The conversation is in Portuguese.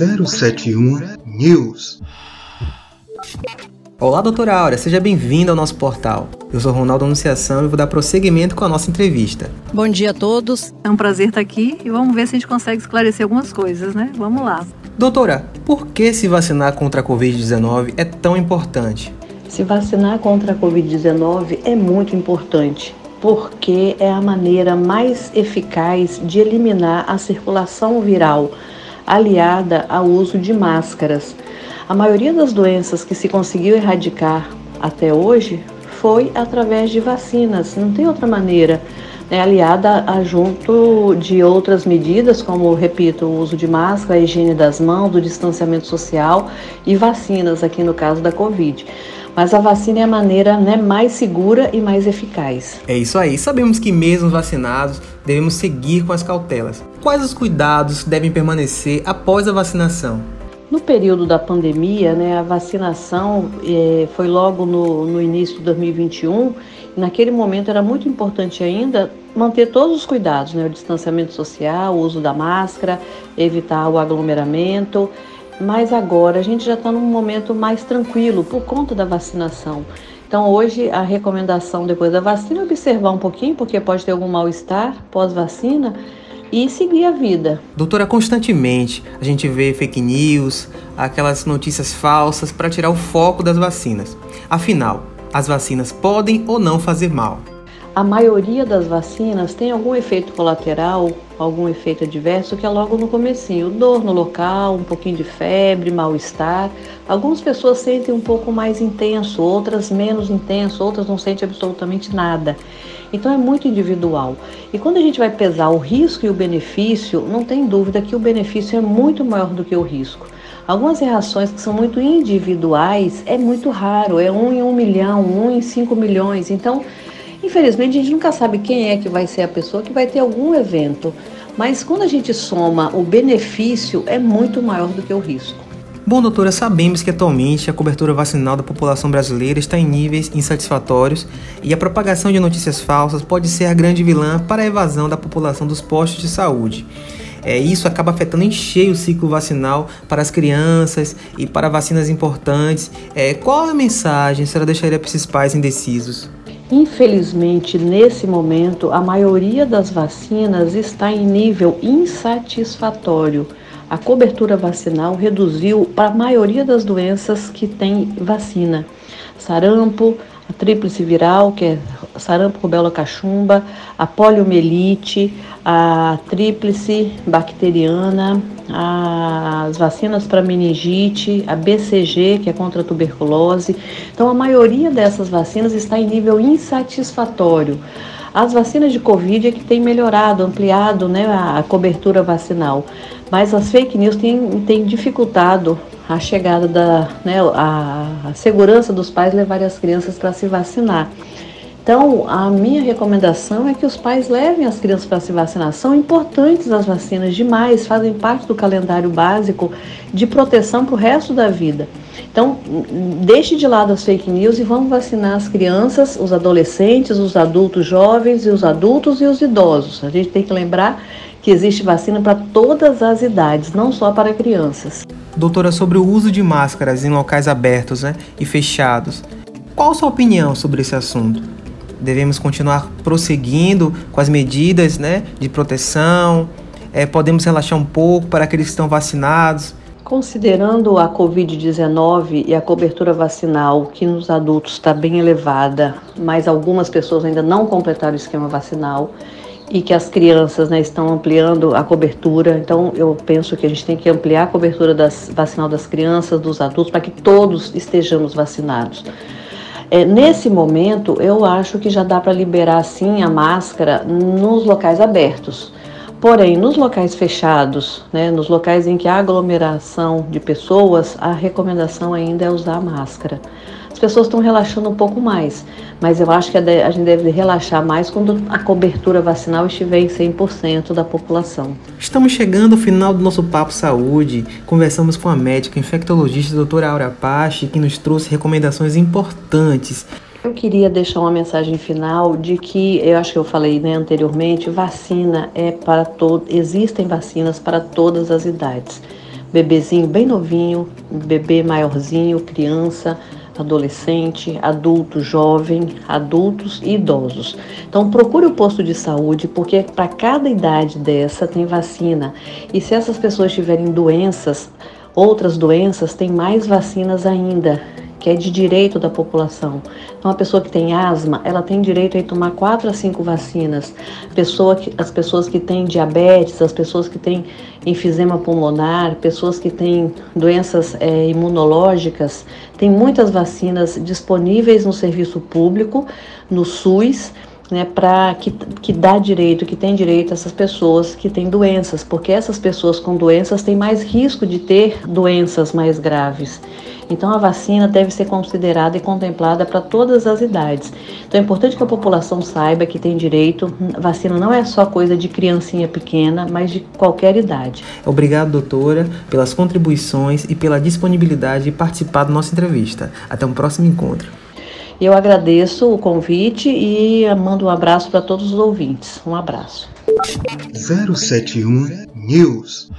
071 News. Olá, doutora Áurea, seja bem-vinda ao nosso portal. Eu sou Ronaldo Anunciação e vou dar prosseguimento com a nossa entrevista. Bom dia a todos, é um prazer estar aqui e vamos ver se a gente consegue esclarecer algumas coisas, né? Vamos lá. Doutora, por que se vacinar contra a Covid-19 é tão importante? Se vacinar contra a Covid-19 é muito importante, porque é a maneira mais eficaz de eliminar a circulação viral, aliada ao uso de máscaras. A maioria das doenças que se conseguiu erradicar até hoje foi através de vacinas, não tem outra maneira. É aliada a junto de outras medidas, como, repito, o uso de máscara, a higiene das mãos, o distanciamento social e vacinas, aqui no caso da Covid. Mas a vacina é a maneira né, mais segura e mais eficaz. É isso aí. Sabemos que, mesmo vacinados, devemos seguir com as cautelas. Quais os cuidados devem permanecer após a vacinação? No período da pandemia, né, a vacinação eh, foi logo no, no início de 2021. E naquele momento era muito importante ainda manter todos os cuidados, né, o distanciamento social, o uso da máscara, evitar o aglomeramento. Mas agora a gente já está num momento mais tranquilo por conta da vacinação. Então hoje a recomendação depois da vacina é observar um pouquinho, porque pode ter algum mal-estar pós-vacina e seguir a vida. Doutora, constantemente a gente vê fake news, aquelas notícias falsas para tirar o foco das vacinas. Afinal, as vacinas podem ou não fazer mal? A maioria das vacinas tem algum efeito colateral, algum efeito adverso que é logo no comecinho, dor no local, um pouquinho de febre, mal-estar. Algumas pessoas sentem um pouco mais intenso, outras menos intenso, outras não sentem absolutamente nada. Então é muito individual. E quando a gente vai pesar o risco e o benefício, não tem dúvida que o benefício é muito maior do que o risco. Algumas reações que são muito individuais é muito raro, é um em um milhão, um em cinco milhões. Então, infelizmente, a gente nunca sabe quem é que vai ser a pessoa que vai ter algum evento. Mas quando a gente soma o benefício, é muito maior do que o risco. Bom, doutora, sabemos que atualmente a cobertura vacinal da população brasileira está em níveis insatisfatórios e a propagação de notícias falsas pode ser a grande vilã para a evasão da população dos postos de saúde. É, isso acaba afetando em cheio o ciclo vacinal para as crianças e para vacinas importantes. É, qual a mensagem a senhora deixaria para esses pais indecisos? Infelizmente, nesse momento, a maioria das vacinas está em nível insatisfatório a cobertura vacinal reduziu para a maioria das doenças que tem vacina. Sarampo, a tríplice viral, que é sarampo, rubéola, cachumba, a poliomielite, a tríplice bacteriana, as vacinas para meningite, a BCG, que é contra a tuberculose. Então, a maioria dessas vacinas está em nível insatisfatório. As vacinas de Covid é que tem melhorado, ampliado né, a cobertura vacinal, mas as fake news têm, têm dificultado a chegada da né, a, a segurança dos pais levarem as crianças para se vacinar. Então, a minha recomendação é que os pais levem as crianças para se vacinar. São importantes as vacinas demais, fazem parte do calendário básico de proteção para o resto da vida. Então, deixe de lado as fake news e vamos vacinar as crianças, os adolescentes, os adultos jovens e os adultos e os idosos. A gente tem que lembrar que existe vacina para todas as idades, não só para crianças. Doutora, sobre o uso de máscaras em locais abertos né, e fechados, qual a sua opinião sobre esse assunto? Devemos continuar prosseguindo com as medidas né, de proteção? É, podemos relaxar um pouco para aqueles que estão vacinados? Considerando a Covid-19 e a cobertura vacinal, que nos adultos está bem elevada, mas algumas pessoas ainda não completaram o esquema vacinal, e que as crianças né, estão ampliando a cobertura. Então, eu penso que a gente tem que ampliar a cobertura das, vacinal das crianças, dos adultos, para que todos estejamos vacinados. É, nesse momento, eu acho que já dá para liberar sim a máscara nos locais abertos. Porém, nos locais fechados, né, nos locais em que há aglomeração de pessoas, a recomendação ainda é usar máscara. As pessoas estão relaxando um pouco mais, mas eu acho que a gente deve relaxar mais quando a cobertura vacinal estiver em 100% da população. Estamos chegando ao final do nosso Papo Saúde. Conversamos com a médica infectologista doutora Aura Pache, que nos trouxe recomendações importantes eu queria deixar uma mensagem final de que eu acho que eu falei né, anteriormente, vacina é para todo, existem vacinas para todas as idades. bebezinho bem novinho, bebê maiorzinho, criança, adolescente, adulto, jovem, adultos e idosos. Então procure o posto de saúde, porque para cada idade dessa tem vacina. E se essas pessoas tiverem doenças, outras doenças, tem mais vacinas ainda que é de direito da população. Então, a pessoa que tem asma, ela tem direito a tomar quatro a cinco vacinas. Pessoa que, as pessoas que têm diabetes, as pessoas que têm enfisema pulmonar, pessoas que têm doenças é, imunológicas, tem muitas vacinas disponíveis no serviço público, no SUS, né, para que, que dá direito, que tem direito a essas pessoas que têm doenças, porque essas pessoas com doenças têm mais risco de ter doenças mais graves. Então a vacina deve ser considerada e contemplada para todas as idades. Então é importante que a população saiba que tem direito. Vacina não é só coisa de criancinha pequena, mas de qualquer idade. Obrigado, doutora, pelas contribuições e pela disponibilidade de participar da nossa entrevista. Até um próximo encontro. Eu agradeço o convite e mando um abraço para todos os ouvintes. Um abraço. 071 News.